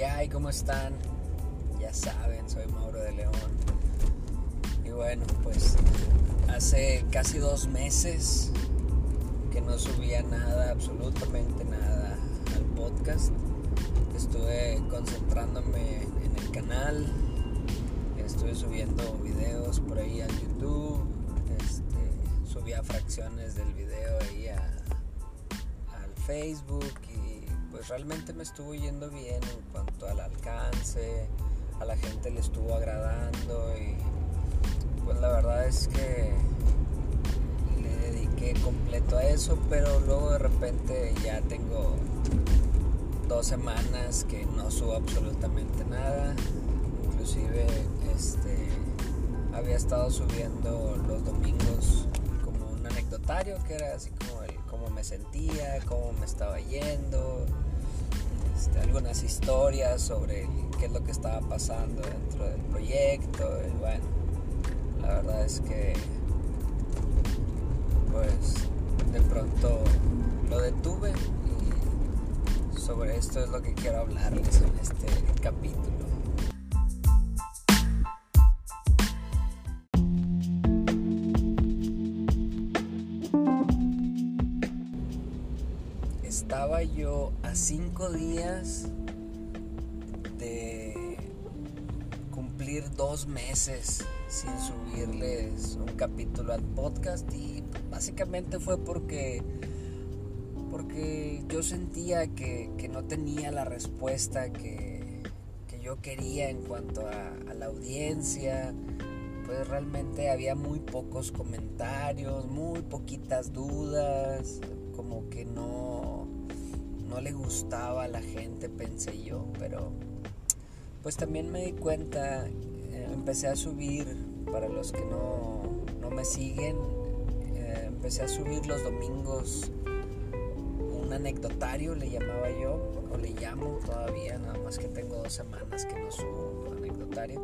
¿Qué hay? ¿Cómo están? Ya saben, soy Mauro de León. Y bueno, pues hace casi dos meses que no subía nada, absolutamente nada al podcast. Estuve concentrándome en el canal, estuve subiendo videos por ahí a YouTube, este, subía fracciones del video ahí al Facebook y pues realmente me estuvo yendo bien en cuanto al alcance, a la gente le estuvo agradando y pues la verdad es que le dediqué completo a eso, pero luego de repente ya tengo dos semanas que no subo absolutamente nada, inclusive este había estado subiendo los domingos como un anecdotario que era así como el cómo me sentía, cómo me estaba yendo, este, algunas historias sobre qué es lo que estaba pasando dentro del proyecto. Y bueno, la verdad es que pues de pronto lo detuve y sobre esto es lo que quiero hablarles en este Estaba yo a cinco días de cumplir dos meses sin subirles un capítulo al podcast y básicamente fue porque porque yo sentía que, que no tenía la respuesta que, que yo quería en cuanto a, a, la audiencia. Pues realmente había muy pocos comentarios muy poquitas dudas como que no no le gustaba a la gente pensé yo pero pues también me di cuenta empecé a subir, para los que no, no me siguen, eh, empecé a subir los domingos un anecdotario, le llamaba yo, o le llamo todavía, nada más que tengo dos semanas que no subo un anecdotario.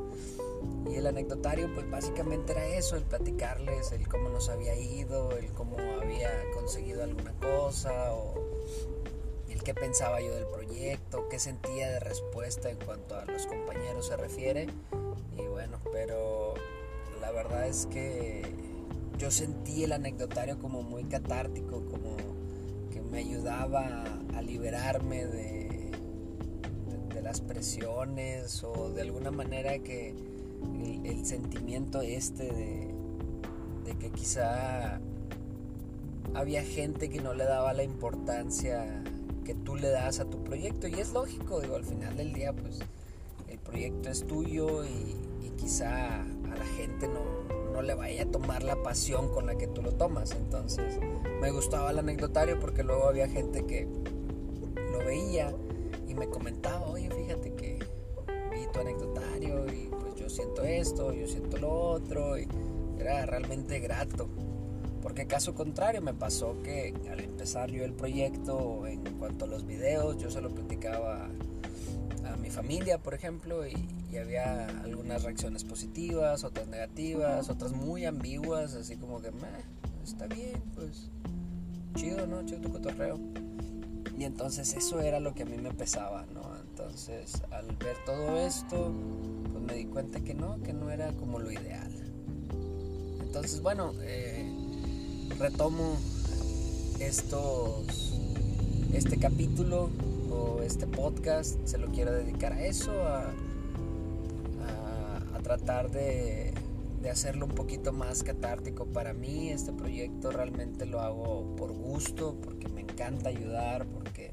Y el anecdotario pues básicamente era eso, el platicarles, el cómo nos había ido, el cómo había conseguido alguna cosa qué pensaba yo del proyecto, qué sentía de respuesta en cuanto a los compañeros se refiere. Y bueno, pero la verdad es que yo sentí el anecdotario como muy catártico, como que me ayudaba a liberarme de, de, de las presiones o de alguna manera que el, el sentimiento este de, de, que quizá había gente que no le daba la importancia que tú le das a tu proyecto y es lógico, digo, al final del día pues el proyecto es tuyo y, y quizá a la gente no, no, le vaya a tomar la pasión con la que tú lo tomas. Entonces me gustaba el anecdotario porque luego había gente que lo veía y me comentaba, oye, fíjate que vi tu anecdotario y pues yo siento esto, yo siento lo otro y era realmente grato. Porque caso contrario me pasó que al empezar yo el proyecto en cuanto a los videos, yo se lo platicaba a mi familia, por ejemplo, y, y, había algunas reacciones positivas, otras negativas, otras muy ambiguas, así como que, está bien, pues, chido, ¿no? Chido tu cotorreo. Y entonces eso era lo que a mí me pesaba, ¿no? Entonces, al ver todo esto, pues me di cuenta que no, que no era como lo ideal. Entonces, bueno, eh, retomo estos, este capítulo o este podcast, se lo quiero dedicar a eso, a, tratar de, hacerlo un poquito más catártico para mí. Este proyecto realmente lo hago por gusto, porque me encanta ayudar, porque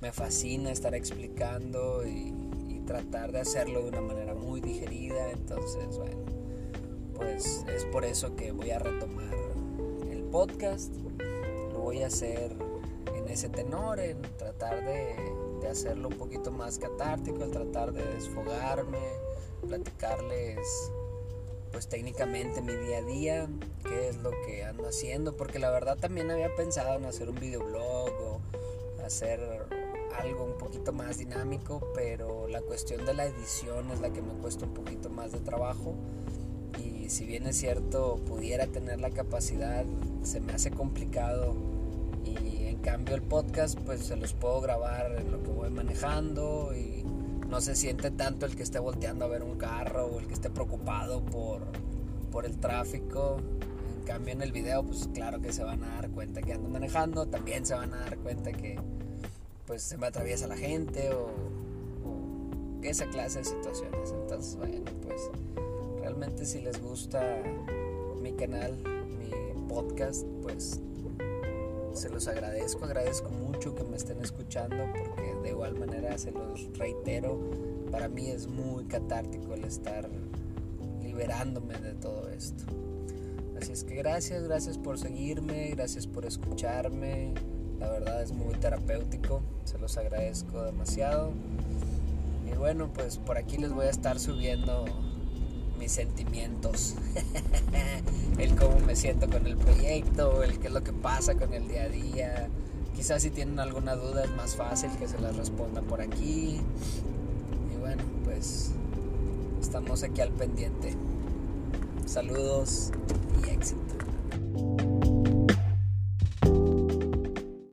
me fascina estar explicando y tratar de hacerlo de una manera muy digerida. Entonces, bueno, pues es por eso que voy a retomar podcast. Lo voy a hacer en ese tenor, en tratar de, hacerlo un poquito más catártico, en tratar de desfogarme, platicarles pues técnicamente mi día a día, qué es lo que ando haciendo, porque la verdad también había pensado en hacer un videoblog o hacer algo un poquito más dinámico, pero la cuestión de la edición es la que me cuesta un poquito más de trabajo si bien es cierto pudiera tener la capacidad se me hace complicado y en cambio el podcast pues se los puedo grabar en lo que voy manejando y no se siente tanto el que esté volteando a ver un carro o el que esté preocupado por, por el tráfico. En cambio en el video pues claro que se van a dar cuenta que ando manejando, también se van a dar cuenta que pues se me atraviesa la gente o, o esa clase de situaciones. Entonces bueno pues realmente si les gusta mi canal, mi podcast pues se los agradezco, agradezco mucho que me estén escuchando porque de igual manera se los reitero, para mí es muy catártico el estar liberándome de todo esto. Así es que gracias, gracias por seguirme, gracias por escucharme, la verdad es muy terapéutico, se los agradezco demasiado. Y bueno, pues por aquí les voy a estar subiendo mis sentimientos, el cómo me siento con el proyecto, el qué es lo que pasa con el día a día. Quizás si tienen alguna duda es más fácil que se las responda por aquí. Y bueno, pues estamos aquí al pendiente. Saludos y éxito.